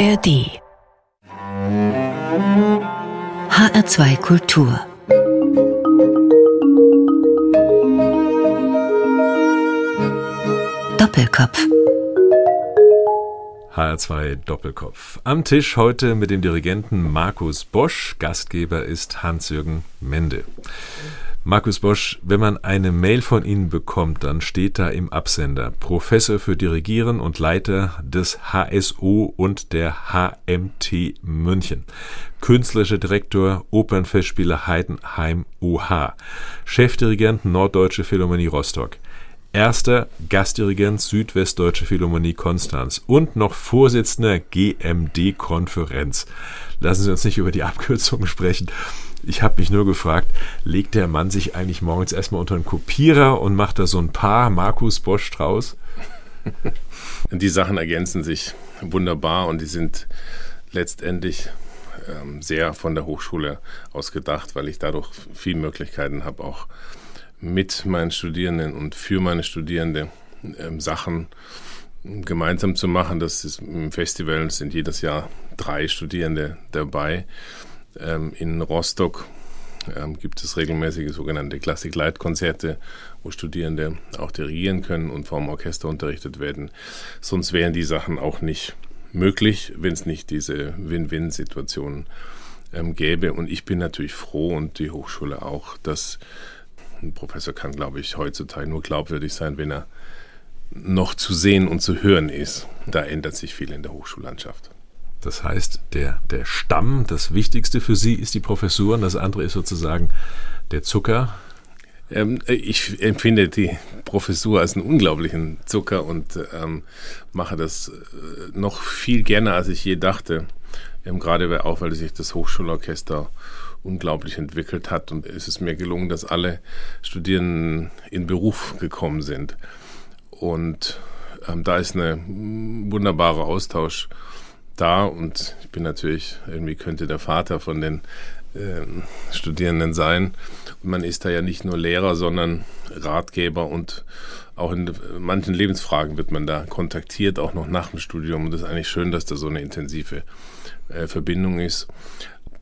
ARD HR2 Kultur Doppelkopf HR2 Doppelkopf. Am Tisch heute mit dem Dirigenten Markus Bosch. Gastgeber ist Hans-Jürgen Mende. Markus Bosch, wenn man eine Mail von Ihnen bekommt, dann steht da im Absender Professor für Dirigieren und Leiter des HSO und der HMT München. Künstlerischer Direktor Opernfestspiele Heidenheim OH. Chefdirigent Norddeutsche Philharmonie Rostock erster Gastdirigent Südwestdeutsche Philharmonie Konstanz und noch Vorsitzender GMD-Konferenz. Lassen Sie uns nicht über die Abkürzungen sprechen. Ich habe mich nur gefragt, legt der Mann sich eigentlich morgens erstmal unter einen Kopierer und macht da so ein paar Markus Bosch draus? Die Sachen ergänzen sich wunderbar und die sind letztendlich ähm, sehr von der Hochschule ausgedacht, weil ich dadurch viele Möglichkeiten habe, auch mit meinen Studierenden und für meine Studierende ähm, Sachen gemeinsam zu machen. Das ist im Festival sind jedes Jahr drei Studierende dabei. Ähm, in Rostock ähm, gibt es regelmäßige sogenannte Klassik-Leitkonzerte, wo Studierende auch dirigieren können und vom Orchester unterrichtet werden. Sonst wären die Sachen auch nicht möglich, wenn es nicht diese Win-Win-Situation ähm, gäbe. Und ich bin natürlich froh und die Hochschule auch, dass ein Professor kann, glaube ich, heutzutage nur glaubwürdig sein, wenn er noch zu sehen und zu hören ist. Da ändert sich viel in der Hochschullandschaft. Das heißt, der, der Stamm, das Wichtigste für Sie ist die Professur und das andere ist sozusagen der Zucker. Ähm, ich empfinde die Professur als einen unglaublichen Zucker und ähm, mache das äh, noch viel gerne, als ich je dachte. Ähm, gerade auch, weil sich das Hochschulorchester unglaublich entwickelt hat. Und es ist mir gelungen, dass alle Studierenden in Beruf gekommen sind. Und ähm, da ist ein wunderbarer Austausch da. Und ich bin natürlich, irgendwie könnte der Vater von den ähm, Studierenden sein. Und man ist da ja nicht nur Lehrer, sondern Ratgeber und auch in manchen Lebensfragen wird man da kontaktiert, auch noch nach dem Studium. Und das ist eigentlich schön, dass da so eine intensive äh, Verbindung ist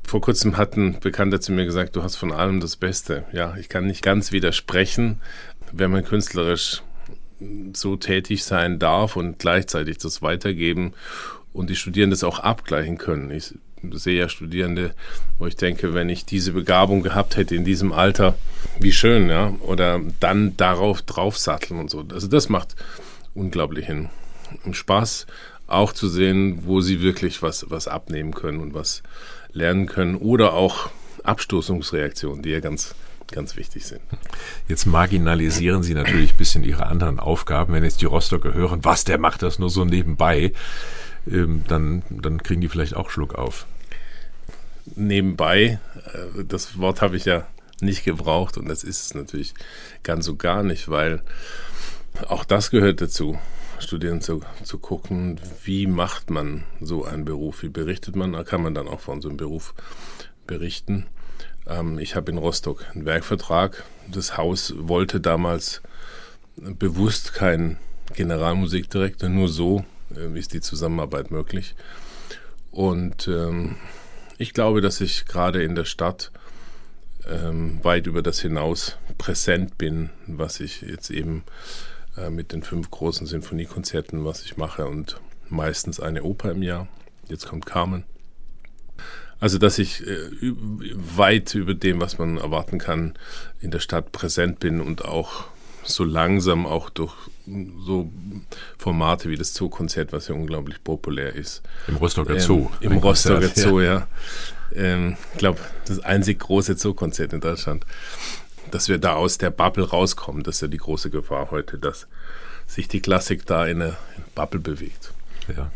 vor kurzem hat ein Bekannter zu mir gesagt, du hast von allem das Beste. Ja, ich kann nicht ganz widersprechen, wenn man künstlerisch so tätig sein darf und gleichzeitig das weitergeben und die Studierenden das auch abgleichen können. Ich sehe ja Studierende, wo ich denke, wenn ich diese Begabung gehabt hätte in diesem Alter, wie schön, ja, oder dann darauf draufsatteln und so. Also das macht unglaublichen Spaß, auch zu sehen, wo sie wirklich was, was abnehmen können und was, lernen können oder auch Abstoßungsreaktionen, die ja ganz ganz wichtig sind. Jetzt marginalisieren Sie natürlich ein bisschen Ihre anderen Aufgaben. Wenn jetzt die Rostocker hören, was, der macht das nur so nebenbei, ähm, dann, dann kriegen die vielleicht auch Schluck auf. Nebenbei, äh, das Wort habe ich ja nicht gebraucht und das ist es natürlich ganz so gar nicht, weil auch das gehört dazu. Studierenden zu, zu gucken, wie macht man so einen Beruf, wie berichtet man, da kann man dann auch von so einem Beruf berichten. Ähm, ich habe in Rostock einen Werkvertrag. Das Haus wollte damals bewusst keinen Generalmusikdirektor, nur so ist die Zusammenarbeit möglich. Und ähm, ich glaube, dass ich gerade in der Stadt ähm, weit über das hinaus präsent bin, was ich jetzt eben äh, mit den fünf großen Sinfoniekonzerten, was ich mache und meistens eine Oper im Jahr. Jetzt kommt Carmen. Also, dass ich äh, weit über dem, was man erwarten kann, in der Stadt präsent bin und auch so langsam auch durch so Formate wie das Zoo-Konzert, was ja unglaublich populär ist. Im Rostocker ähm, Zoo. Im Rostocker Konzert, Zoo, ja. Ich ähm, glaube, das einzig große Zoo-Konzert in Deutschland dass wir da aus der Bubble rauskommen. Das ist ja die große Gefahr heute, dass sich die Klassik da in eine Bubble bewegt. Ja.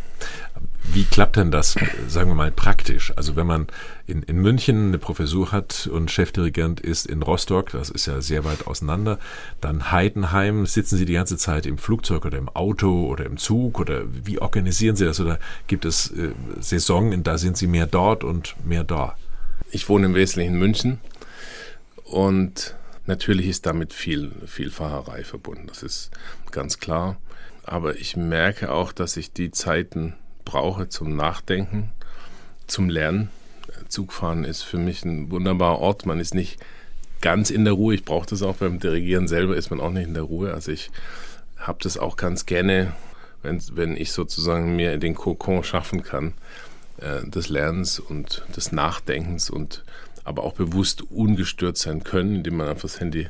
Wie klappt denn das, sagen wir mal, praktisch? Also wenn man in, in München eine Professur hat und Chefdirigent ist in Rostock, das ist ja sehr weit auseinander, dann Heidenheim, sitzen Sie die ganze Zeit im Flugzeug oder im Auto oder im Zug oder wie organisieren Sie das? Oder gibt es äh, Saisonen, da sind Sie mehr dort und mehr da? Ich wohne im Wesentlichen in München und Natürlich ist damit viel, viel Fahrerei verbunden, das ist ganz klar. Aber ich merke auch, dass ich die Zeiten brauche zum Nachdenken, zum Lernen. Zugfahren ist für mich ein wunderbarer Ort. Man ist nicht ganz in der Ruhe. Ich brauche das auch beim Dirigieren selber, ist man auch nicht in der Ruhe. Also ich habe das auch ganz gerne, wenn, wenn ich sozusagen mir den Kokon schaffen kann, äh, des Lernens und des Nachdenkens und aber auch bewusst ungestört sein können, indem man einfach das Handy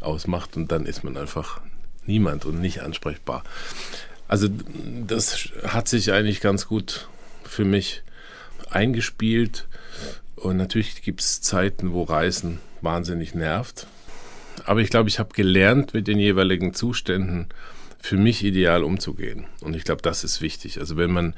ausmacht und dann ist man einfach niemand und nicht ansprechbar. Also das hat sich eigentlich ganz gut für mich eingespielt. Und natürlich gibt es Zeiten, wo Reisen wahnsinnig nervt. Aber ich glaube, ich habe gelernt, mit den jeweiligen Zuständen für mich ideal umzugehen. Und ich glaube, das ist wichtig. Also wenn man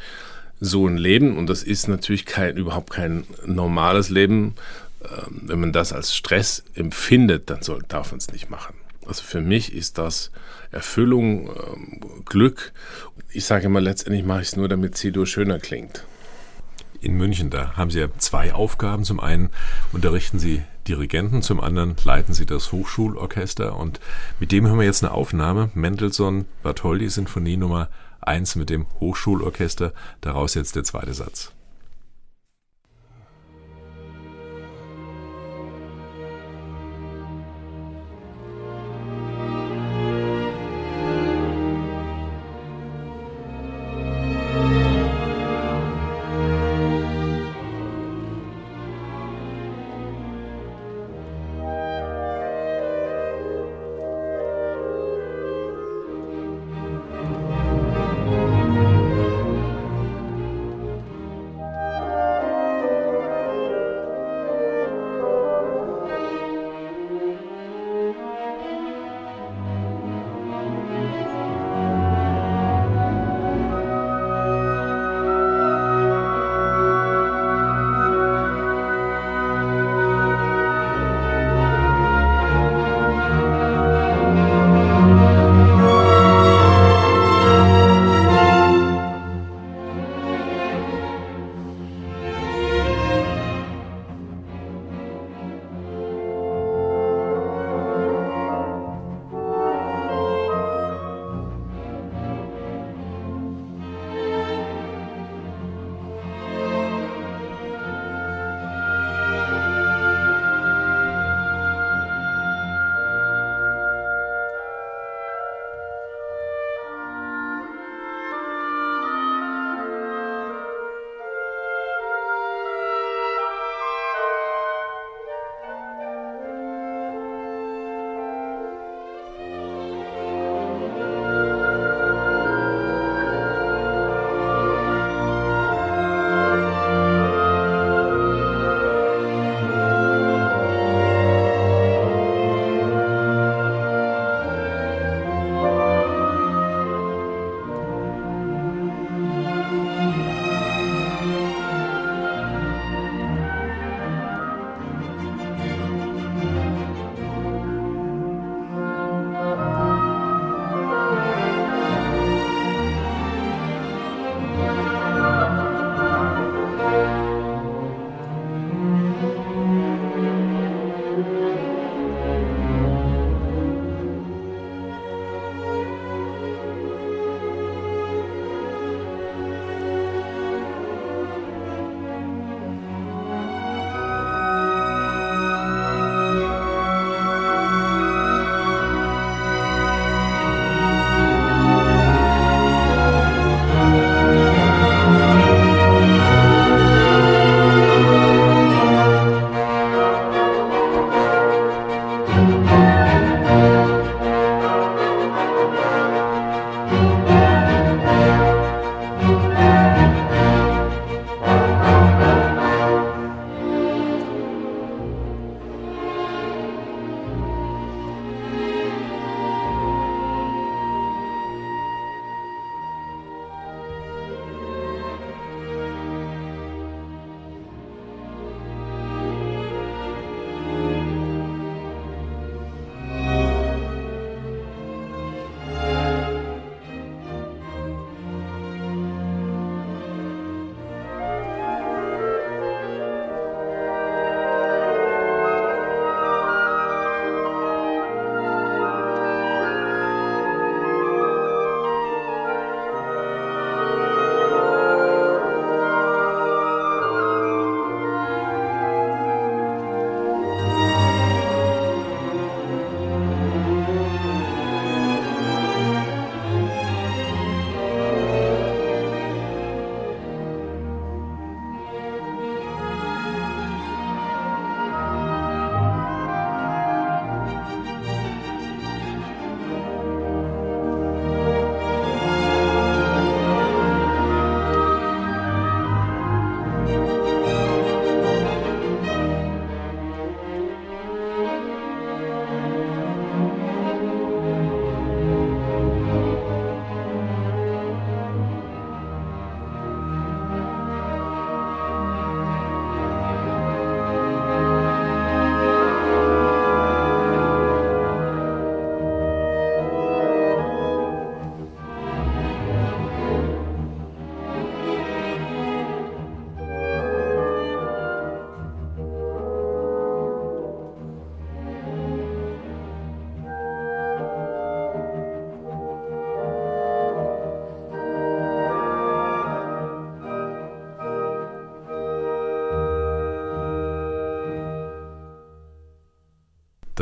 so ein Leben, und das ist natürlich kein, überhaupt kein normales Leben, ähm, wenn man das als Stress empfindet, dann soll, darf man es nicht machen. Also für mich ist das Erfüllung, ähm, Glück. Ich sage immer, letztendlich mache ich es nur, damit C-Dur schöner klingt. In München, da haben Sie ja zwei Aufgaben. Zum einen unterrichten Sie Dirigenten, zum anderen leiten Sie das Hochschulorchester. Und mit dem hören wir jetzt eine Aufnahme. Mendelssohn Bartholdy Sinfonie Nummer 1 mit dem Hochschulorchester. Daraus jetzt der zweite Satz.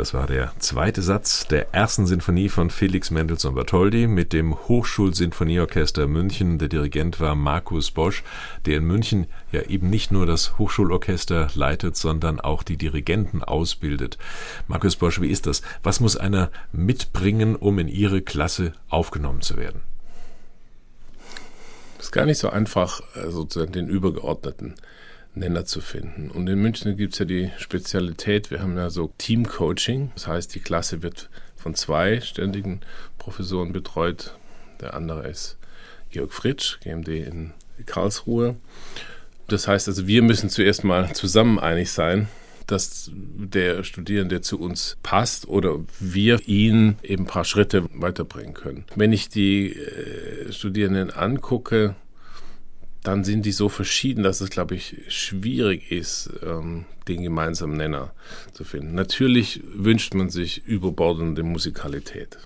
Das war der zweite Satz der ersten Sinfonie von Felix Mendelssohn Bartholdy mit dem Hochschulsinfonieorchester München. Der Dirigent war Markus Bosch, der in München ja eben nicht nur das Hochschulorchester leitet, sondern auch die Dirigenten ausbildet. Markus Bosch, wie ist das? Was muss einer mitbringen, um in Ihre Klasse aufgenommen zu werden? Es ist gar nicht so einfach, äh, sozusagen den übergeordneten Nenner zu finden. Und in München gibt es ja die Spezialität, wir haben ja so Team-Coaching. Das heißt, die Klasse wird von zwei ständigen Professoren betreut. Der andere ist Georg Fritsch, GMD in Karlsruhe. Das heißt also, wir müssen zuerst mal zusammen einig sein, dass der Studierende zu uns passt oder wir ihn eben ein paar Schritte weiterbringen können. Wenn ich die äh, Studierenden angucke, dann sind die so verschieden, dass es, glaube ich, schwierig ist, ähm, den gemeinsamen Nenner zu finden. Natürlich wünscht man sich überbordende Musikalität,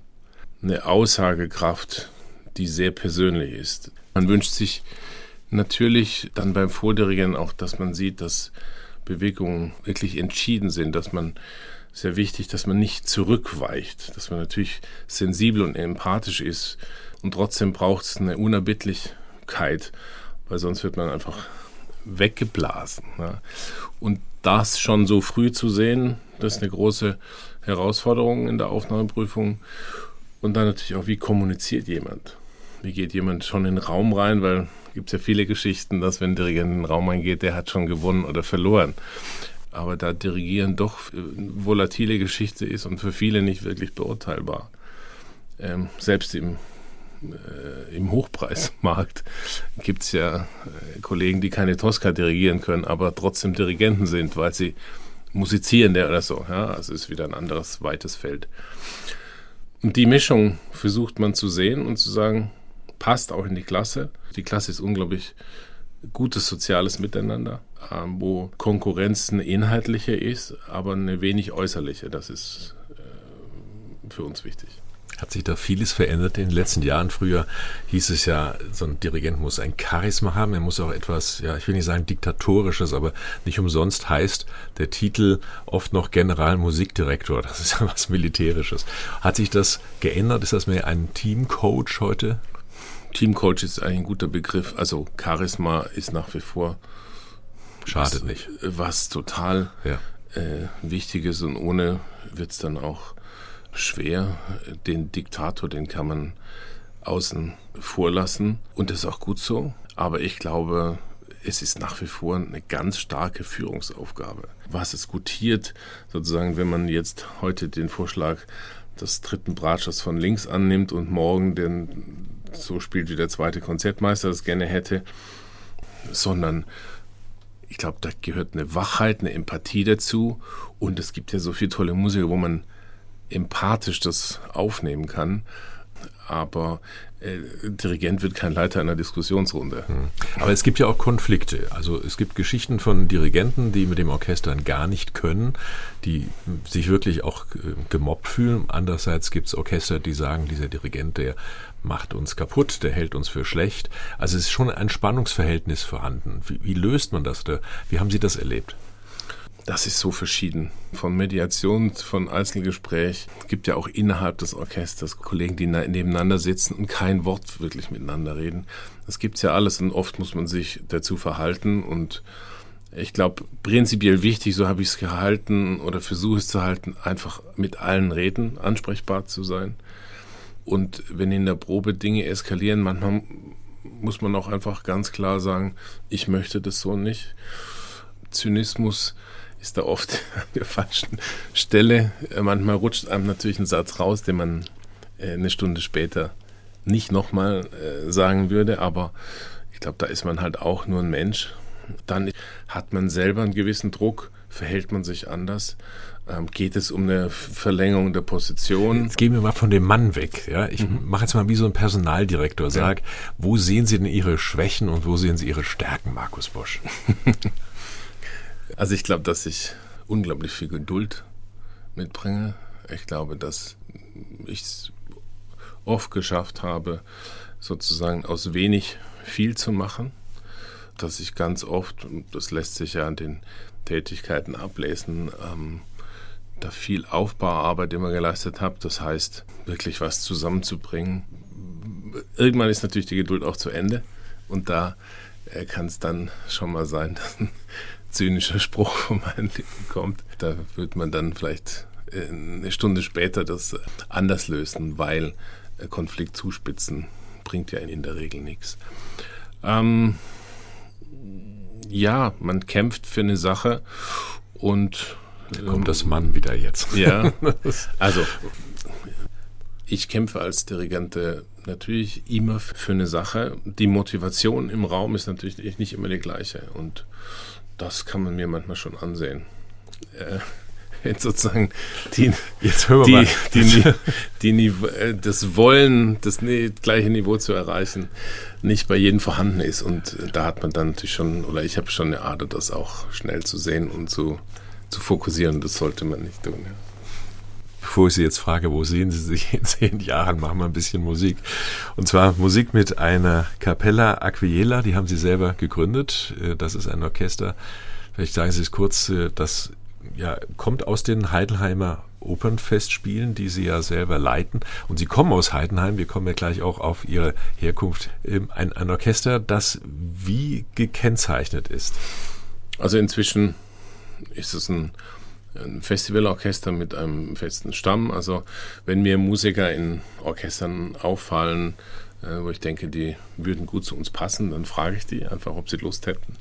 eine Aussagekraft, die sehr persönlich ist. Man wünscht sich natürlich dann beim Vordirigieren auch, dass man sieht, dass Bewegungen wirklich entschieden sind, dass man sehr wichtig, dass man nicht zurückweicht, dass man natürlich sensibel und empathisch ist und trotzdem braucht es eine Unerbittlichkeit weil sonst wird man einfach weggeblasen. Ja. Und das schon so früh zu sehen, das ist eine große Herausforderung in der Aufnahmeprüfung. Und dann natürlich auch, wie kommuniziert jemand? Wie geht jemand schon in den Raum rein? Weil es gibt ja viele Geschichten, dass wenn ein Dirigent in den Raum reingeht, der hat schon gewonnen oder verloren. Aber da Dirigieren doch eine volatile Geschichte ist und für viele nicht wirklich beurteilbar. Ähm, selbst im äh, im Hochpreismarkt gibt es ja äh, Kollegen, die keine Tosca dirigieren können, aber trotzdem Dirigenten sind, weil sie musizieren der oder so. Ja? Also ist wieder ein anderes, weites Feld. Und die Mischung versucht man zu sehen und zu sagen, passt auch in die Klasse. Die Klasse ist unglaublich gutes soziales Miteinander, ähm, wo Konkurrenz eine inhaltliche ist, aber eine wenig äußerliche. Das ist äh, für uns wichtig. Hat sich da vieles verändert in den letzten Jahren? Früher hieß es ja, so ein Dirigent muss ein Charisma haben, er muss auch etwas, ja, ich will nicht sagen diktatorisches, aber nicht umsonst heißt der Titel oft noch Generalmusikdirektor. Das ist ja was Militärisches. Hat sich das geändert? Ist das mehr ein Teamcoach heute? Teamcoach ist eigentlich ein guter Begriff. Also Charisma ist nach wie vor Schadet was, nicht. Was total ja. äh, wichtig ist und ohne wird es dann auch schwer. Den Diktator, den kann man außen vorlassen und das ist auch gut so. Aber ich glaube, es ist nach wie vor eine ganz starke Führungsaufgabe. Was es gutiert, sozusagen, wenn man jetzt heute den Vorschlag des dritten Bratschers von links annimmt und morgen den so spielt, wie der zweite Konzertmeister das gerne hätte, sondern ich glaube, da gehört eine Wachheit, eine Empathie dazu und es gibt ja so viele tolle Musiker, wo man empathisch das aufnehmen kann. Aber äh, Dirigent wird kein Leiter einer Diskussionsrunde. Hm. Aber es gibt ja auch Konflikte. Also es gibt Geschichten von Dirigenten, die mit dem Orchestern gar nicht können, die sich wirklich auch äh, gemobbt fühlen. Andererseits gibt es Orchester, die sagen, dieser Dirigent, der macht uns kaputt, der hält uns für schlecht. Also es ist schon ein Spannungsverhältnis vorhanden. Wie, wie löst man das? Wie haben Sie das erlebt? Das ist so verschieden. Von Mediation, von Einzelgespräch. Es gibt ja auch innerhalb des Orchesters Kollegen, die nebeneinander sitzen und kein Wort wirklich miteinander reden. Das gibt's ja alles und oft muss man sich dazu verhalten und ich glaube, prinzipiell wichtig, so habe ich es gehalten oder versuche es zu halten, einfach mit allen reden, ansprechbar zu sein. Und wenn in der Probe Dinge eskalieren, manchmal muss man auch einfach ganz klar sagen, ich möchte das so nicht. Zynismus ist da oft an der falschen Stelle. Äh, manchmal rutscht einem natürlich ein Satz raus, den man äh, eine Stunde später nicht nochmal äh, sagen würde, aber ich glaube, da ist man halt auch nur ein Mensch. Dann hat man selber einen gewissen Druck, verhält man sich anders. Ähm, geht es um eine Verlängerung der Position? Jetzt gehen wir mal von dem Mann weg. Ja? Ich mhm. mache jetzt mal wie so ein Personaldirektor. Sag, ja. wo sehen Sie denn Ihre Schwächen und wo sehen Sie Ihre Stärken, Markus Bosch? Also ich glaube, dass ich unglaublich viel Geduld mitbringe. Ich glaube, dass ich es oft geschafft habe, sozusagen aus wenig viel zu machen. Dass ich ganz oft, das lässt sich ja an den Tätigkeiten ablesen, ähm, da viel Aufbauarbeit immer geleistet habe. Das heißt, wirklich was zusammenzubringen. Irgendwann ist natürlich die Geduld auch zu Ende und da äh, kann es dann schon mal sein, dass zynischer Spruch von meinen Lippen kommt. Da wird man dann vielleicht äh, eine Stunde später das anders lösen, weil äh, Konflikt zuspitzen bringt ja in der Regel nichts. Ähm, ja, man kämpft für eine Sache und da kommt das Mann wieder jetzt. Ja, also ich kämpfe als Dirigente natürlich immer für eine Sache. Die Motivation im Raum ist natürlich nicht immer die gleiche und das kann man mir manchmal schon ansehen. Äh, wenn sozusagen die, Jetzt hören wir die, mal. Die, die, die, äh, das Wollen, das gleiche Niveau zu erreichen, nicht bei jedem vorhanden ist. Und da hat man dann natürlich schon, oder ich habe schon eine Ader, das auch schnell zu sehen und zu, zu fokussieren. Das sollte man nicht tun. Ja. Bevor ich Sie jetzt frage, wo sehen Sie sich in zehn Jahren, machen wir ein bisschen Musik. Und zwar Musik mit einer Capella Aquiela, die haben Sie selber gegründet. Äh, das ist ein Orchester. Vielleicht sagen Sie es kurz, äh, das ja, kommt aus den Heidenheimer Opernfestspielen, die Sie ja selber leiten. Und Sie kommen aus Heidenheim, wir kommen ja gleich auch auf Ihre Herkunft. Ähm, ein, ein Orchester, das wie gekennzeichnet ist? Also inzwischen ist es ein, ein Festivalorchester mit einem festen Stamm. Also wenn mir Musiker in Orchestern auffallen, äh, wo ich denke, die würden gut zu uns passen, dann frage ich die einfach, ob sie Lust hätten.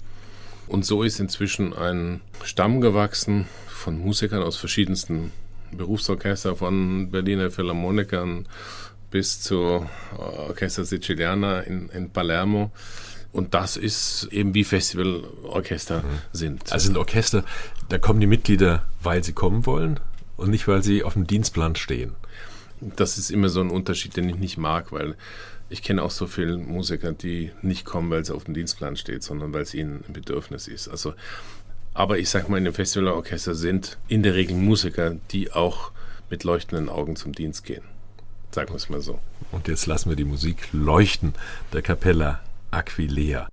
Und so ist inzwischen ein Stamm gewachsen von Musikern aus verschiedensten Berufsorchester, von Berliner Philharmonikern bis zu Orchester Siciliana in, in Palermo. Und das ist eben wie Festivalorchester mhm. sind. Also sind Orchester, da kommen die Mitglieder, weil sie kommen wollen und nicht, weil sie auf dem Dienstplan stehen. Das ist immer so ein Unterschied, den ich nicht mag, weil ich kenne auch so viele Musiker, die nicht kommen, weil es auf dem Dienstplan steht, sondern weil es ihnen ein Bedürfnis ist. Also, aber ich sag mal, in dem Festivalorchester sind in der Regel Musiker, die auch mit leuchtenden Augen zum Dienst gehen. Sagen wir es mal so. Und jetzt lassen wir die Musik leuchten der Capella Aquilea.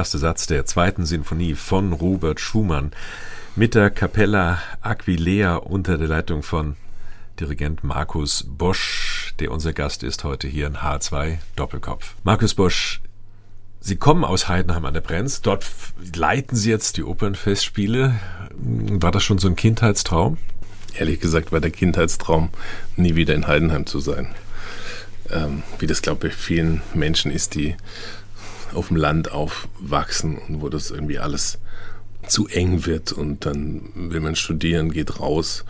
Erste Satz der zweiten Sinfonie von Robert Schumann mit der Capella Aquilea unter der Leitung von Dirigent Markus Bosch, der unser Gast ist heute hier in H2 Doppelkopf. Markus Bosch, Sie kommen aus Heidenheim an der Brenz. Dort leiten Sie jetzt die Opernfestspiele. War das schon so ein Kindheitstraum? Ehrlich gesagt war der Kindheitstraum, nie wieder in Heidenheim zu sein. Ähm, wie das, glaube ich, vielen Menschen ist, die auf dem Land aufwachsen und wo das irgendwie alles zu eng wird und dann will man studieren, geht raus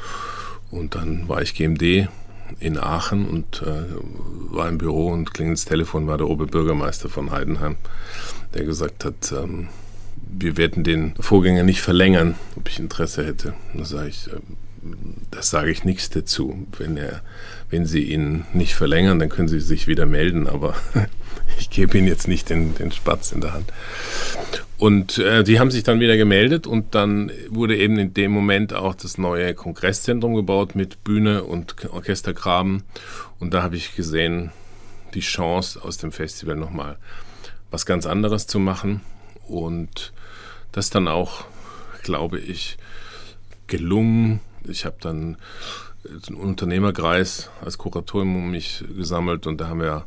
und dann war ich GMD in Aachen und äh, war im Büro und klingelt das Telefon, war der Oberbürgermeister von Heidenheim, der gesagt hat, ähm, wir werden den Vorgänger nicht verlängern, ob ich Interesse hätte. Da sage ich, äh, das sage ich nichts dazu. Wenn, er, wenn Sie ihn nicht verlängern, dann können Sie sich wieder melden, aber ich gebe Ihnen jetzt nicht den, den Spatz in der Hand. Und äh, die haben sich dann wieder gemeldet und dann wurde eben in dem Moment auch das neue Kongresszentrum gebaut mit Bühne und Orchestergraben. Und da habe ich gesehen, die Chance aus dem Festival nochmal was ganz anderes zu machen. Und das dann auch, glaube ich, gelungen ich habe dann einen Unternehmerkreis als Kuratorium um mich gesammelt und da haben wir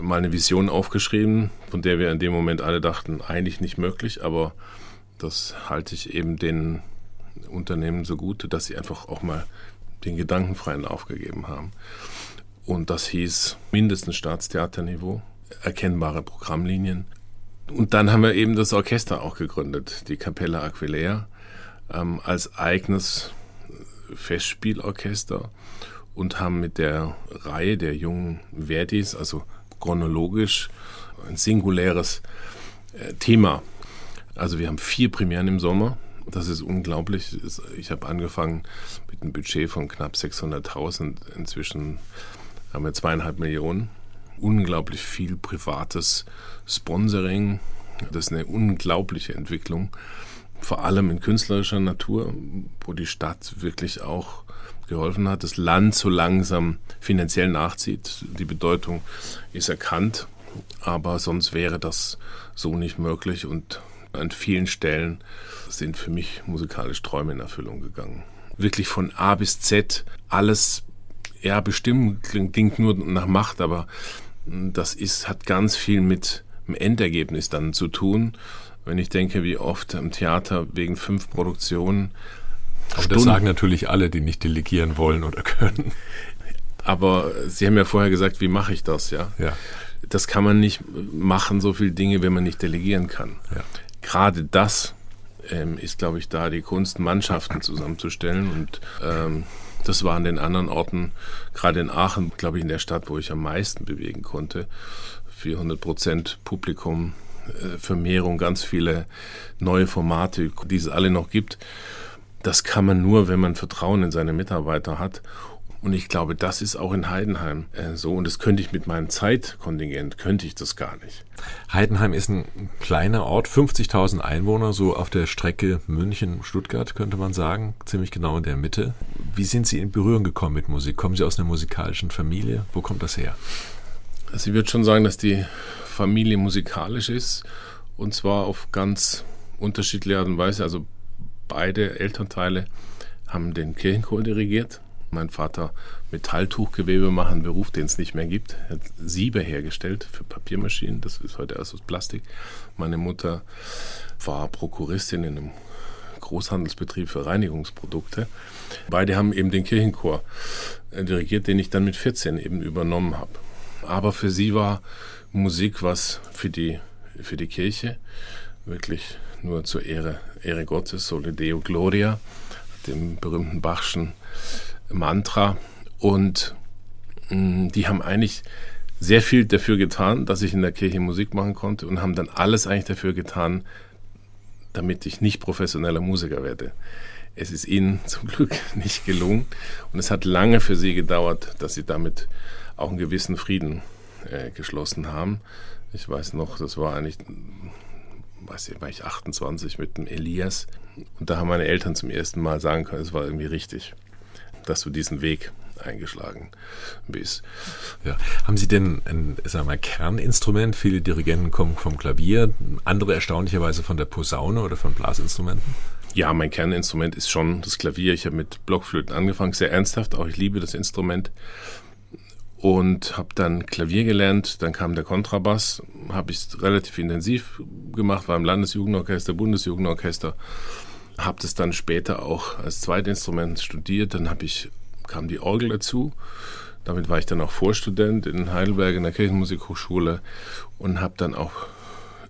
mal eine Vision aufgeschrieben, von der wir in dem Moment alle dachten, eigentlich nicht möglich, aber das halte ich eben den Unternehmen so gut, dass sie einfach auch mal den gedankenfreien Lauf gegeben haben. Und das hieß mindestens Staatstheaterniveau, erkennbare Programmlinien. Und dann haben wir eben das Orchester auch gegründet, die Capella Aquilea, ähm, als eigenes Festspielorchester und haben mit der Reihe der jungen Verdis, also chronologisch, ein singuläres äh, Thema. Also wir haben vier Premieren im Sommer. Das ist unglaublich. Ich habe angefangen mit einem Budget von knapp 600.000. Inzwischen haben wir zweieinhalb Millionen. Unglaublich viel privates Sponsoring. Das ist eine unglaubliche Entwicklung vor allem in künstlerischer Natur, wo die Stadt wirklich auch geholfen hat, das Land so langsam finanziell nachzieht. Die Bedeutung ist erkannt, aber sonst wäre das so nicht möglich und an vielen Stellen sind für mich musikalisch Träume in Erfüllung gegangen. Wirklich von A bis Z alles, ja, bestimmen klingt nur nach Macht, aber das ist, hat ganz viel mit dem Endergebnis dann zu tun wenn ich denke, wie oft im Theater wegen fünf Produktionen. Aber das sagen natürlich alle, die nicht delegieren wollen oder können. Aber Sie haben ja vorher gesagt, wie mache ich das, ja? Ja. Das kann man nicht machen, so viele Dinge, wenn man nicht delegieren kann. Ja. Gerade das ähm, ist, glaube ich, da die Kunst, Mannschaften zusammenzustellen. Und ähm, das war an den anderen Orten, gerade in Aachen, glaube ich, in der Stadt, wo ich am meisten bewegen konnte. 400 Prozent Publikum, äh, Vermehrung, ganz viele neue Formate, die es alle noch gibt. Das kann man nur, wenn man Vertrauen in seine Mitarbeiter hat. Und ich glaube, das ist auch in Heidenheim äh, so. Und das könnte ich mit meinem Zeitkontingent, könnte ich das gar nicht. Heidenheim ist ein kleiner Ort, 50.000 Einwohner, so auf der Strecke München-Stuttgart, könnte man sagen, ziemlich genau in der Mitte. Wie sind Sie in Berührung gekommen mit Musik? Kommen Sie aus einer musikalischen Familie? Wo kommt das her? Also ich würde schon sagen, dass die Familie musikalisch ist und zwar auf ganz unterschiedliche Art und Weise. Also beide Elternteile haben den Kirchenchor dirigiert. Mein Vater Metalltuchgewebe machen, Beruf, den es nicht mehr gibt. Er hat Siebe hergestellt für Papiermaschinen, das ist heute alles aus Plastik. Meine Mutter war Prokuristin in einem Großhandelsbetrieb für Reinigungsprodukte. Beide haben eben den Kirchenchor dirigiert, den ich dann mit 14 eben übernommen habe. Aber für sie war Musik was für die, für die Kirche, wirklich nur zur Ehre, Ehre Gottes, Sole Deo Gloria, dem berühmten Bachschen Mantra. Und mh, mm, die haben eigentlich sehr viel dafür getan, dass ich in der Kirche Musik machen konnte und haben dann alles eigentlich dafür getan, damit ich nicht professioneller Musiker werde. Es ist ihnen zum Glück nicht gelungen und es hat lange für sie gedauert, dass sie damit auch einen gewissen Frieden äh, geschlossen haben. Ich weiß noch, das war eigentlich, weiß ich, war ich 28 mit dem Elias und da haben meine Eltern zum ersten Mal sagen können, es war irgendwie richtig, dass du diesen Weg eingeschlagen bist. Ja. Haben Sie denn ein sagen wir, Kerninstrument? Viele Dirigenten kommen vom Klavier, andere erstaunlicherweise von der Posaune oder von Blasinstrumenten? Ja, mein Kerninstrument ist schon das Klavier. Ich habe mit Blockflöten angefangen, sehr ernsthaft, auch ich liebe das Instrument und habe dann Klavier gelernt. Dann kam der Kontrabass, habe ich relativ intensiv gemacht, war im Landesjugendorchester, Bundesjugendorchester, habe das dann später auch als Zweitinstrument studiert. Dann habe ich kam die Orgel dazu. Damit war ich dann auch Vorstudent in Heidelberg in der Kirchenmusikhochschule und habe dann auch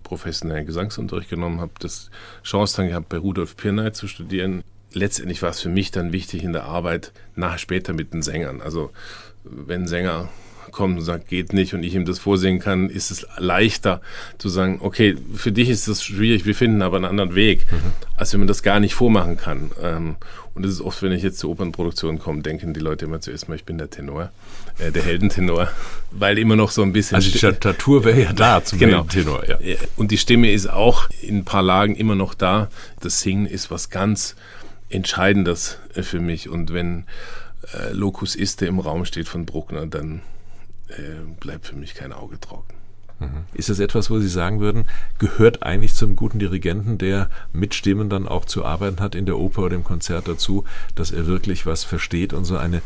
professionellen Gesangsunterricht genommen, habe das Chance dann gehabt, bei Rudolf Pirnay zu studieren. Letztendlich war es für mich dann wichtig in der Arbeit nach später mit den Sängern. Also wenn Sänger kommt und sagt, geht nicht und ich ihm das vorsehen kann, ist es leichter zu sagen, okay, für dich ist das schwierig, wir finden aber einen anderen Weg, mhm. als wenn man das gar nicht vormachen kann. Ähm, und das ist oft, wenn ich jetzt zur Opernproduktion komme, denken die Leute immer zuerst mal, ich bin der Tenor, äh, der Heldentenor, weil immer noch so ein bisschen... Also die Statur wäre ja da zum genau. Heldentenor, ja. Und die Stimme ist auch in ein paar Lagen immer noch da. Das Singen ist was ganz Entscheidendes äh, für mich. Und wenn äh, Locus Iste im Raum steht von Bruckner, dann äh, bleibt für mich kein Auge trocken. Mhm. Ist das etwas, wo Sie sagen würden, gehört eigentlich zum guten Dirigenten, der mit Stimmen dann auch zu arbeiten hat in der Oper oder im Konzert dazu, dass er wirklich was versteht und so eine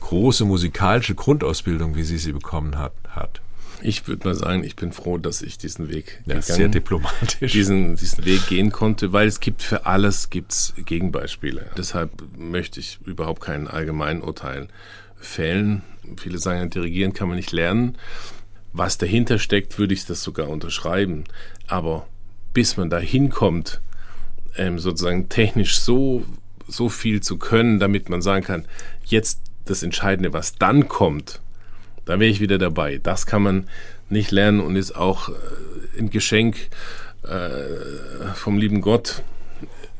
große musikalische Grundausbildung, wie Sie sie bekommen hat, hat? Ich würde mal sagen, ich bin froh, dass ich diesen Weg ja, sehr diplomatisch diesen, diesen Weg gehen konnte, weil es gibt für alles gibt's Gegenbeispiele. Deshalb möchte ich überhaupt kein Allgemeinurteil fällen. Viele sagen, dirigieren kann man nicht lernen. Was dahinter steckt, würde ich das sogar unterschreiben. Aber bis man da hinkommt, ähm, sozusagen technisch so, so viel zu können, damit man sagen kann, jetzt das Entscheidende, was dann kommt, da wäre ich wieder dabei. Das kann man nicht lernen und ist auch äh, ein Geschenk äh, vom lieben Gott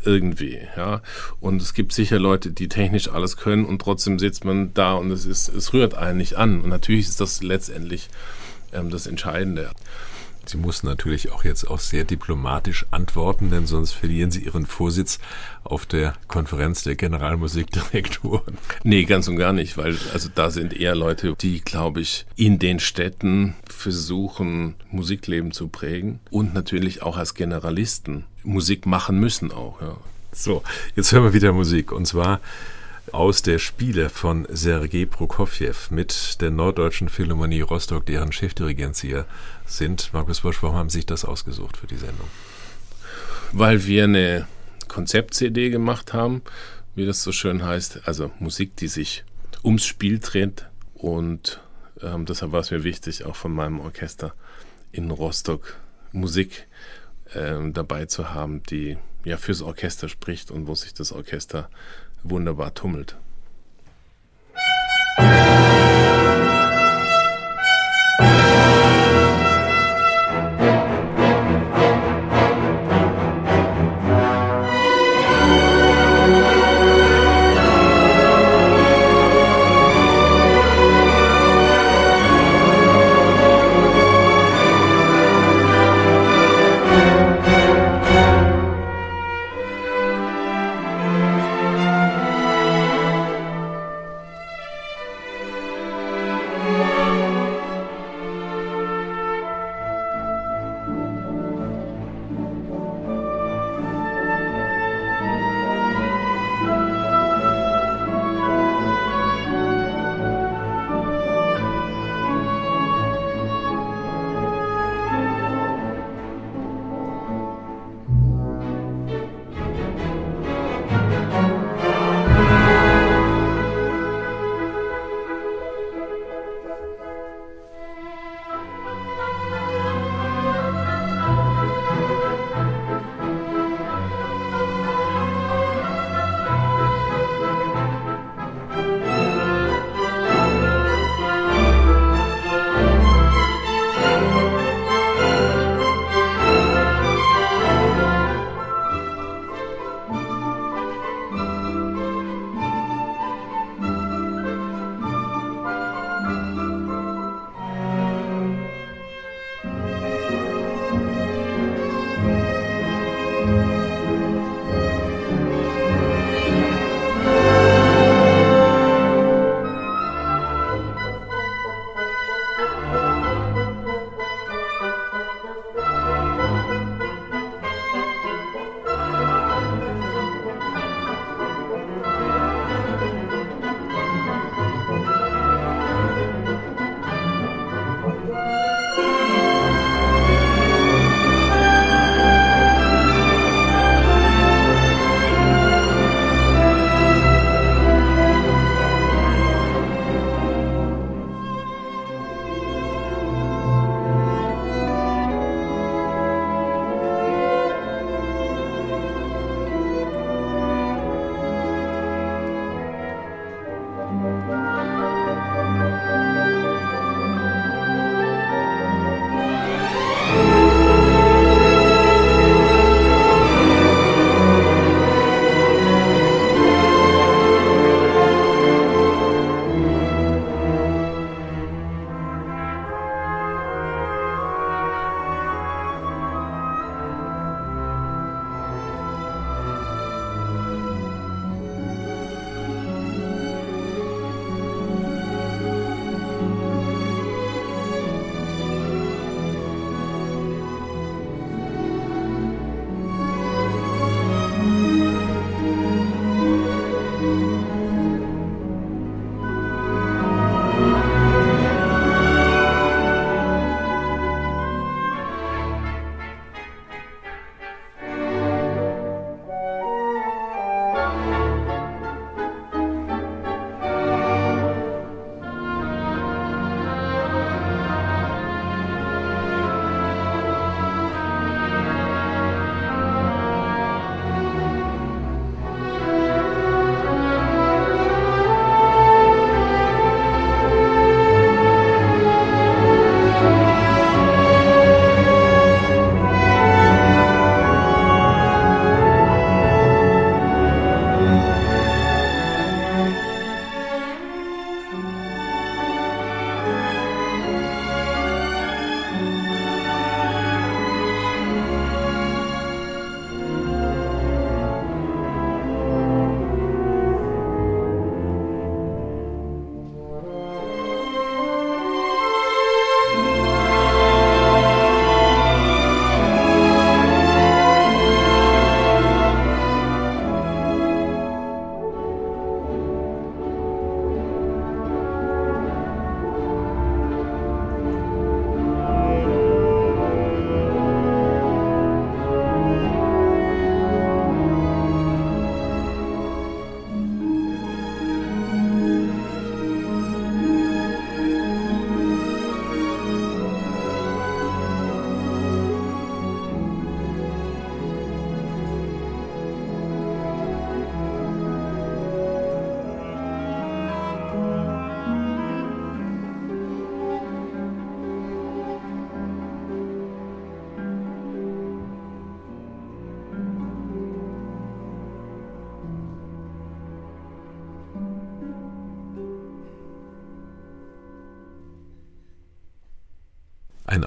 irgendwie, ja. Und es gibt sicher Leute, die technisch alles können und trotzdem sitzt man da und es ist, es rührt einen nicht an. Und natürlich ist das letztendlich ähm, das Entscheidende. Sie mussten natürlich auch jetzt auch sehr diplomatisch antworten, denn sonst verlieren Sie Ihren Vorsitz auf der Konferenz der Generalmusikdirektoren. Nee, ganz und gar nicht, weil also da sind eher Leute, die, glaube ich, in den Städten versuchen, Musikleben zu prägen und natürlich auch als Generalisten Musik machen müssen auch. Ja. So, jetzt hören wir wieder Musik und zwar aus der Spiele von Sergei Prokofjew mit der Norddeutschen Philharmonie Rostock, deren Chefdirigent Sie sind. Markus Bosch, warum haben Sie sich das ausgesucht für die Sendung? Weil wir eine Konzept-CD gemacht haben, wie das so schön heißt, also Musik, die sich ums Spiel dreht und ähm, deshalb war es mir wichtig, auch von meinem Orchester in Rostock Musik ähm, dabei zu haben, die ja fürs Orchester spricht und wo sich das Orchester wunderbar tummelt.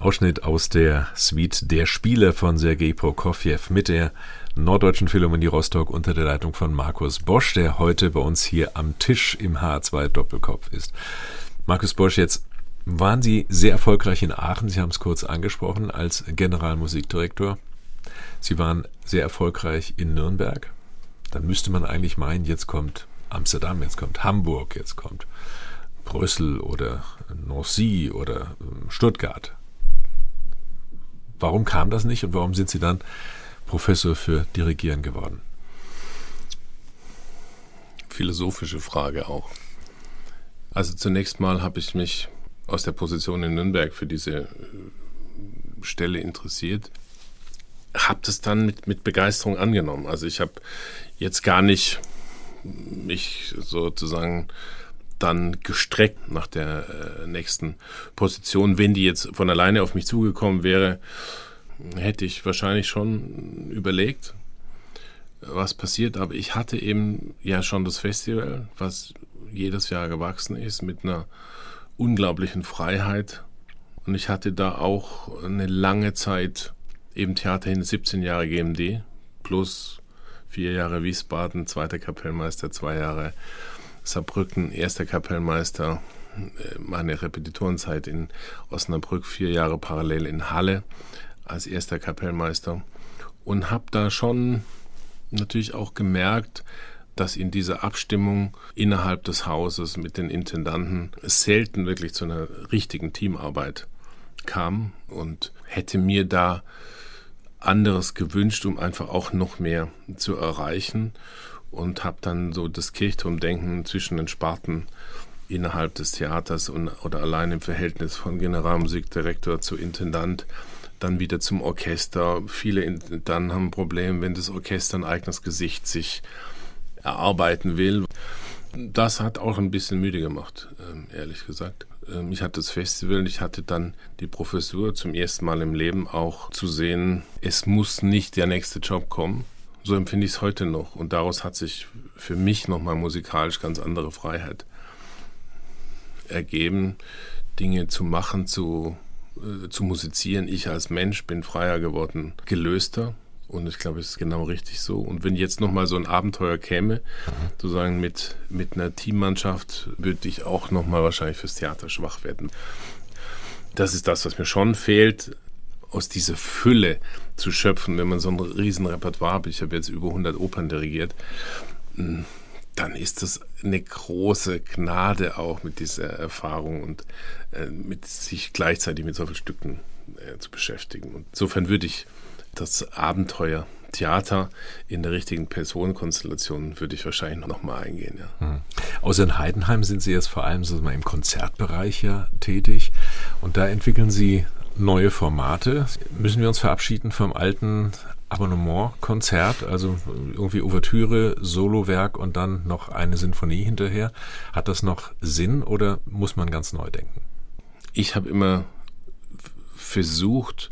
Ausschnitt aus der Suite Der Spieler von Sergei Prokofjew mit der Norddeutschen Philharmonie Rostock unter der Leitung von Markus Bosch, der heute bei uns hier am Tisch im H2 Doppelkopf ist. Markus Bosch, jetzt waren Sie sehr erfolgreich in Aachen, Sie haben es kurz angesprochen, als Generalmusikdirektor. Sie waren sehr erfolgreich in Nürnberg. Dann müsste man eigentlich meinen, jetzt kommt Amsterdam, jetzt kommt Hamburg, jetzt kommt Brüssel oder Nancy oder ähm, Stuttgart. Warum kam das nicht und warum sind Sie dann Professor für Dirigieren geworden? Philosophische Frage auch. Also zunächst mal habe ich mich aus der Position in Nürnberg für diese äh, Stelle interessiert. Habe das dann mit, mit Begeisterung angenommen. Also ich habe jetzt gar nicht mich sozusagen dann gestreckt nach der äh, nächsten Position. Wenn die jetzt von alleine auf mich zugekommen wäre, hätte ich wahrscheinlich schon überlegt, was passiert. Aber ich hatte eben ja schon das Festival, was jedes Jahr gewachsen ist, mit einer unglaublichen Freiheit. Und ich hatte da auch eine lange Zeit eben Theater hin, 17 Jahre GMD, plus vier Jahre Wiesbaden, zweiter Kapellmeister, zwei Jahre Saarbrücken, erster Kapellmeister, äh, meine Repetitorenzeit in Osnabrück, vier Jahre parallel in Halle als erster Kapellmeister. Und habe da schon natürlich auch gemerkt, dass in dieser Abstimmung innerhalb des Hauses mit den Intendanten es selten wirklich zu einer richtigen Teamarbeit kam und hätte mir da anderes gewünscht, um einfach auch noch mehr zu erreichen und habe dann so das Kirchturmdenken zwischen den Sparten innerhalb des Theaters und, oder allein im Verhältnis von Generalmusikdirektor zu Intendant, dann wieder zum Orchester. Viele dann haben ein Problem, wenn das Orchester ein eigenes Gesicht sich erarbeiten will. Das hat auch ein bisschen müde gemacht, ähm, ehrlich gesagt. Ähm, ich hatte das Festival, ich hatte dann die Professur zum ersten Mal im Leben auch zu sehen, es muss nicht der nächste Job kommen, so empfinde ich es heute noch. Und daraus hat sich für mich nochmal musikalisch ganz andere Freiheit ergeben, Dinge zu machen, zu, äh, zu musizieren. Ich als Mensch bin freier geworden, gelöster. Und ich glaube, es ist genau richtig so. Und wenn jetzt nochmal so ein Abenteuer käme, sozusagen mit, mit einer Teammannschaft, würde ich auch nochmal wahrscheinlich fürs Theater schwach werden. Das ist das, was mir schon fehlt aus dieser Fülle zu schöpfen, wenn man so ein riesen Repertoire hat, ich habe jetzt über 100 Opern dirigiert, hm, dann ist das eine große Gnade auch mit dieser Erfahrung und äh, mit sich gleichzeitig mit so vielen Stücken äh, zu beschäftigen. Und insofern würde ich das Abenteuer Theater in der richtigen Personenkonstellation würde ich wahrscheinlich noch mal eingehen. Ja. Mhm. Außer in Heidenheim sind Sie jetzt vor allem so mal im Konzertbereich ja tätig und da entwickeln Sie neue Formate. Müssen wir uns verabschieden vom alten Abonnement-Konzert, also irgendwie Ouvertüre, Solowerk und dann noch eine Sinfonie hinterher. Hat das noch Sinn oder muss man ganz neu denken? Ich habe immer versucht,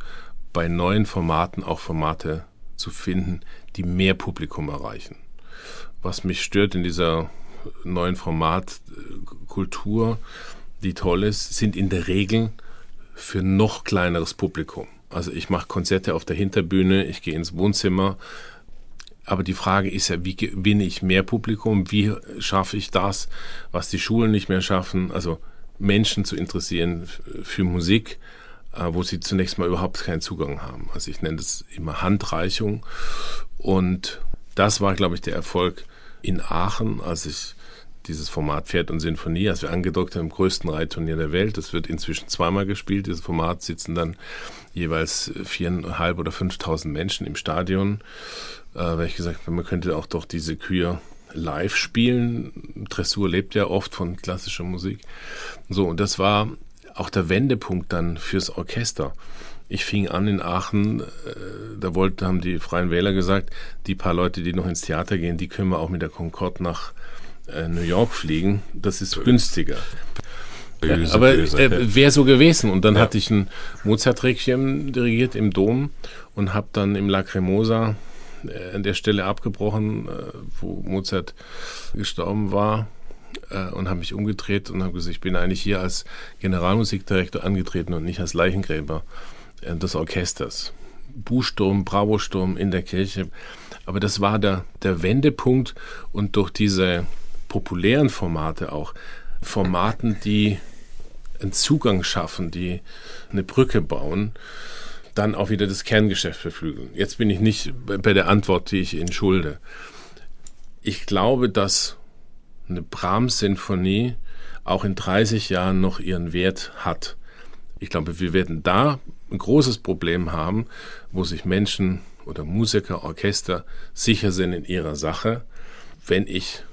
bei neuen Formaten auch Formate zu finden, die mehr Publikum erreichen. Was mich stört in dieser neuen Formatkultur, die toll ist, sind in der Regel für noch kleineres Publikum. Also ich mache Konzerte auf der Hinterbühne, ich gehe ins Wohnzimmer. Aber die Frage ist ja, wie gewinne ich mehr Publikum? Wie schaffe ich das, was die Schulen nicht mehr schaffen? Also Menschen zu interessieren für Musik, äh, wo sie zunächst mal überhaupt keinen Zugang haben. Also ich nenne das immer Handreichung. Und das war, glaube ich, der Erfolg in Aachen, als ich dieses Format Pferd und Sinfonie, als wir angedockt haben, im größten Reitturnier der Welt. Das wird inzwischen zweimal gespielt. Dieses Format sitzen dann jeweils viereinhalb oder fünftausend Menschen im Stadion. Äh, weil ich gesagt man könnte auch doch diese Kühe live spielen. Dressur lebt ja oft von klassischer Musik. So, und das war auch der Wendepunkt dann fürs Orchester. Ich fing an in Aachen, äh, da wollten, haben die Freien Wähler gesagt, die paar Leute, die noch ins Theater gehen, die können wir auch mit der Concorde nach äh, New York fliegen, das ist günstiger. Ja, aber äh, wäre so gewesen. Und dann ja. hatte ich ein Mozart-Requiem dirigiert im Dom und habe dann im Lacrimosa äh, an der Stelle abgebrochen, äh, wo Mozart gestorben war. äh, und habe mich umgedreht und habe gesagt, ich bin eigentlich hier als Generalmusikdirektor angetreten und nicht als Leichengräber des Orchesters. Buhsturm, Bravo-Sturm in der Kirche. Aber das war der, der Wendepunkt und durch diese populären Formate auch, Formaten, die einen Zugang schaffen, die eine Brücke bauen, dann auch wieder das Kerngeschäft beflügeln. Jetzt bin ich nicht bei der Antwort, die ich Ihnen schulde. Ich glaube, dass eine Brahms-Sinfonie auch in 30 Jahren noch ihren Wert hat. Ich glaube, wir werden da ein großes Problem haben, wo sich Menschen oder Musiker, Orchester sicher sind in ihrer Sache, wenn ich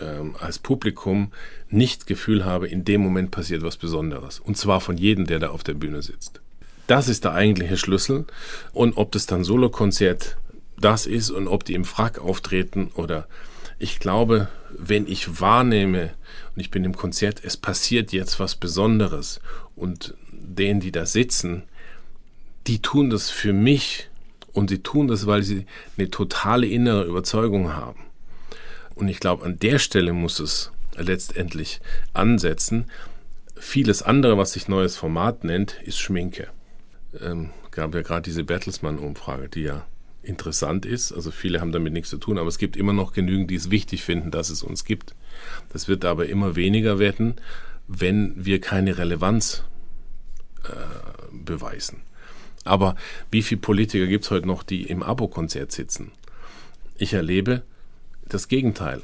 ähm, als Publikum nicht Gefühl habe, in dem Moment passiert was Besonderes. Und zwar von jedem, der da auf der Bühne sitzt. Das ist der eigentliche Schlüssel. Und ob das dann Solokonzert das ist und ob die im Frack auftreten oder ich glaube, wenn ich wahrnehme und ich bin im Konzert, es passiert jetzt was Besonderes und denen, die da sitzen, die tun das für mich und sie tun das, weil sie eine totale innere Überzeugung haben. Und ich glaube, an der Stelle muss es letztendlich ansetzen. Vieles andere, was sich neues Format nennt, ist Schminke. Ähm, gab ja gerade diese Bertelsmann-Umfrage, die ja interessant ist. Also viele haben damit nichts zu tun, aber es gibt immer noch genügend, die es wichtig finden, dass es uns gibt. Das wird aber immer weniger werden, wenn wir keine Relevanz äh, beweisen. Aber wie viele Politiker gibt es heute noch, die im Abo-Konzert sitzen? Ich erlebe das Gegenteil.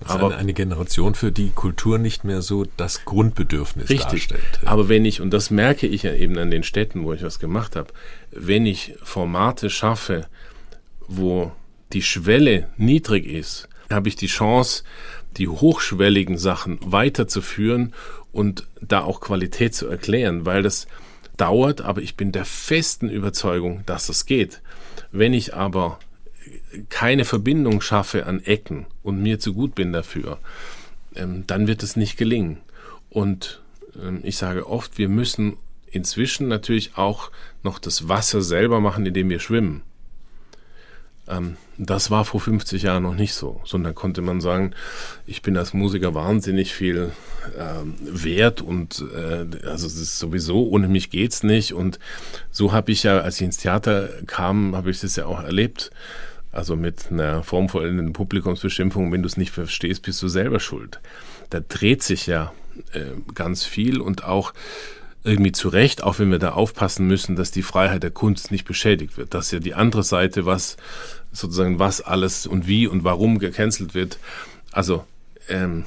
Das aber eine, eine, Generation, für die Kultur nicht mehr so das Grundbedürfnis richtig. darstellt. Aber wenn ich, und das merke ich ja eben an den Städten, wo ich was gemacht habe, wenn ich Formate schaffe, wo die Schwelle niedrig ist, habe ich die Chance, die hochschwelligen Sachen weiterzuführen und da auch Qualität zu erklären, weil das dauert, aber ich bin der festen Überzeugung, dass das geht. Wenn ich aber keine Verbindung schaffe an Ecken und mir zu gut bin dafür, ähm, dann wird es nicht gelingen. Und ähm, ich sage oft, wir müssen inzwischen natürlich auch noch das Wasser selber machen, indem wir schwimmen. Ähm, das war vor 50 Jahren noch nicht so, sondern konnte man sagen, ich bin als Musiker wahnsinnig viel ähm, wert und äh, also es ist sowieso, ohne mich geht's nicht. Und so habe ich ja, als ich ins Theater kam, habe ich das ja auch erlebt. Also mit einer formvollen Publikumsbeschimpfung, wenn du es nicht verstehst, bist du selber schuld. Da dreht sich ja äh, ganz viel und auch irgendwie zu Recht, auch wenn wir da aufpassen müssen, dass die Freiheit der Kunst nicht beschädigt wird. Das ist ja die andere Seite, was sozusagen was alles und wie und warum gecancelt wird. Also ähm,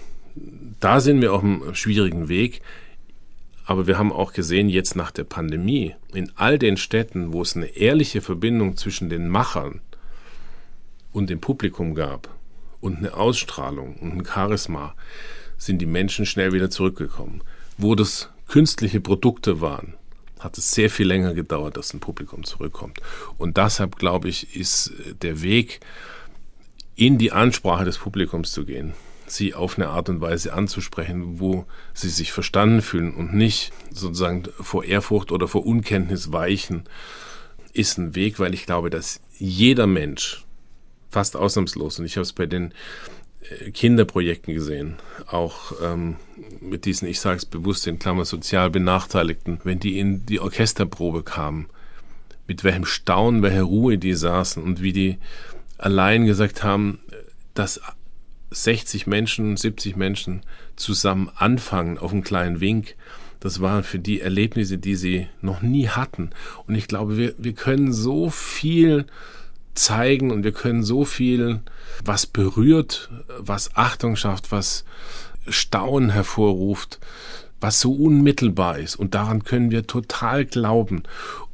da sind wir auf einem schwierigen Weg. Aber wir haben auch gesehen, jetzt nach der Pandemie, in all den Städten, wo es eine ehrliche Verbindung zwischen den Machern und dem Publikum gab und eine Ausstrahlung und ein Charisma, sind die Menschen schnell wieder zurückgekommen. Wo das künstliche Produkte waren, hat es sehr viel länger gedauert, dass ein Publikum zurückkommt. Und deshalb, glaube ich, ist der Weg, in die Ansprache des Publikums zu gehen, sie auf eine Art und Weise anzusprechen, wo sie sich verstanden fühlen und nicht sozusagen vor Ehrfurcht oder vor Unkenntnis weichen, ist ein Weg, weil ich glaube, dass jeder Mensch, fast ausnahmslos, und ich habe es bei den Kinderprojekten gesehen, auch ähm, mit diesen, ich sage es bewusst in Klammer, sozial Benachteiligten, wenn die in die Orchesterprobe kamen, mit welchem Staunen, welcher Ruhe die saßen und wie die allein gesagt haben, dass 60 Menschen, 70 Menschen zusammen anfangen auf einen kleinen Wink, das waren für die Erlebnisse, die sie noch nie hatten. Und ich glaube, wir, wir können so viel zeigen und wir können so viel, was berührt, was Achtung schafft, was Staunen hervorruft, was so unmittelbar ist. Und daran können wir total glauben.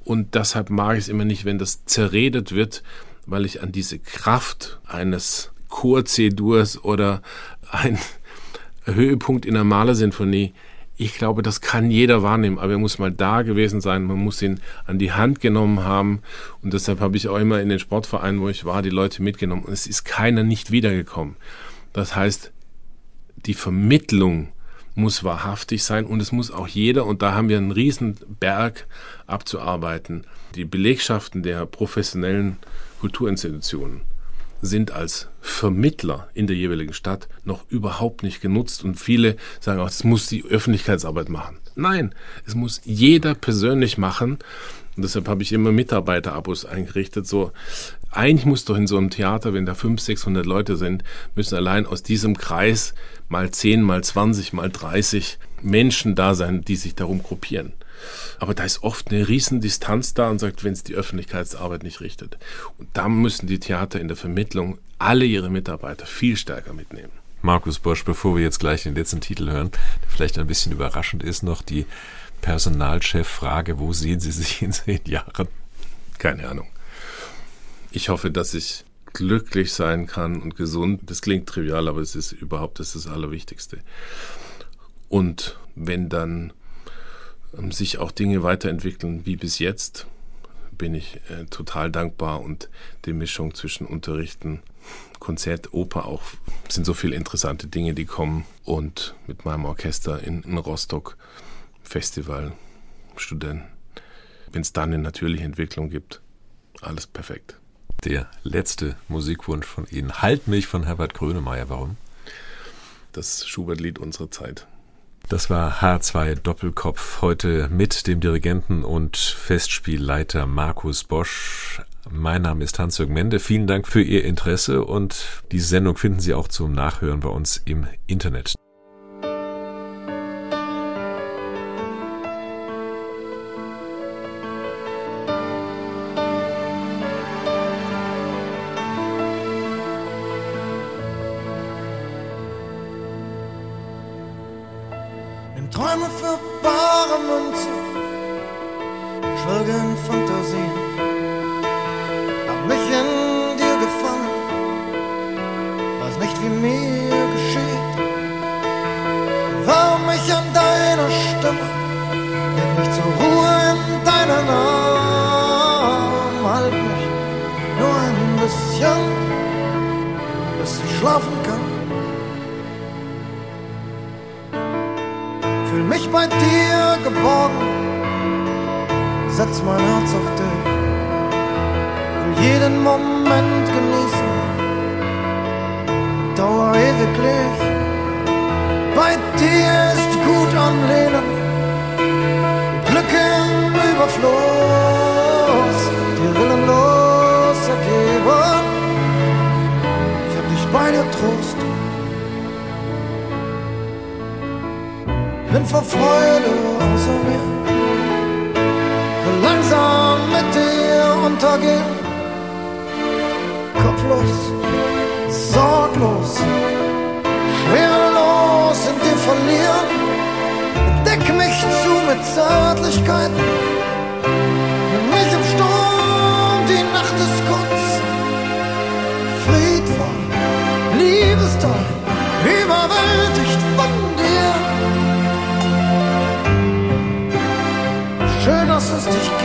Und deshalb mag ich es immer nicht, wenn das zerredet wird, weil ich an diese Kraft eines Chor-C-Durs oder ein Höhepunkt in der Malersinfonie ich glaube, das kann jeder wahrnehmen, aber er muss mal da gewesen sein, man muss ihn an die Hand genommen haben. Und deshalb habe ich auch immer in den Sportvereinen, wo ich war, die Leute mitgenommen. Und es ist keiner nicht wiedergekommen. Das heißt, die Vermittlung muss wahrhaftig sein und es muss auch jeder, und da haben wir einen riesen Berg abzuarbeiten, die Belegschaften der professionellen Kulturinstitutionen sind als Vermittler in der jeweiligen Stadt noch überhaupt nicht genutzt und viele sagen auch, es muss die Öffentlichkeitsarbeit machen. Nein, es muss jeder persönlich machen und deshalb habe ich immer Mitarbeiterabos eingerichtet. So, eigentlich muss doch in so einem Theater, wenn da 500, 600 Leute sind, müssen allein aus diesem Kreis mal 10, mal 20, mal 30 Menschen da sein, die sich darum gruppieren. Aber da ist oft eine riesen Distanz da und sagt, wenn es die Öffentlichkeitsarbeit nicht richtet. Und da müssen die Theater in der Vermittlung alle ihre Mitarbeiter viel stärker mitnehmen. Markus Bosch, bevor wir jetzt gleich den letzten Titel hören, der vielleicht ein bisschen überraschend ist, noch die Personalchef-Frage, wo sehen Sie sich in zehn Jahren? Keine Ahnung. Ich hoffe, dass ich glücklich sein kann und gesund. Das klingt trivial, aber es ist überhaupt das, ist das Allerwichtigste. Und wenn dann sich auch Dinge weiterentwickeln wie bis jetzt, bin ich äh, total dankbar und die Mischung zwischen Unterrichten, Konzert, Oper auch sind so viele interessante Dinge, die kommen und mit meinem Orchester in, in Rostock Festival, Studenten. Wenn es dann eine natürliche Entwicklung gibt, alles perfekt. Der letzte Musikwunsch von Ihnen. Halt mich von Herbert Grönemeyer. Warum? Das Schubert-Lied unserer Zeit. Das war H2 Doppelkopf heute mit dem Dirigenten und Festspielleiter Markus Bosch. Mein Name ist Hans-Jürgen Mende. Vielen Dank für Ihr Interesse und diese Sendung finden Sie auch zum Nachhören bei uns im Internet. Träume für bare Münze, schwelge in Fantasien, hab mich in dir gefangen, weiß nicht wie mir geschieht, warum mich an deiner Stimme, leg mich zur Ruhe in deinen Arm, halt mich nur ein bisschen, bis ich schlafen bei dir geborgen, setz mein Herz auf dich, will jeden Moment genießen, dauer ewiglich. Bei dir ist gut am Leben, Glück im Überfluss, dir willenlos ergeben, find ich bei dir Trost. Bin vor Freude außer mir. Will langsam mit dir untergehen. Kopflos, sorglos, schwerelos in dir verlieren. Deck mich zu mit Zärtlichkeiten. Nimm mich im Sturm, die Nacht ist kurz. Friedvoll, liebestoll, überwältigt von Schön, dass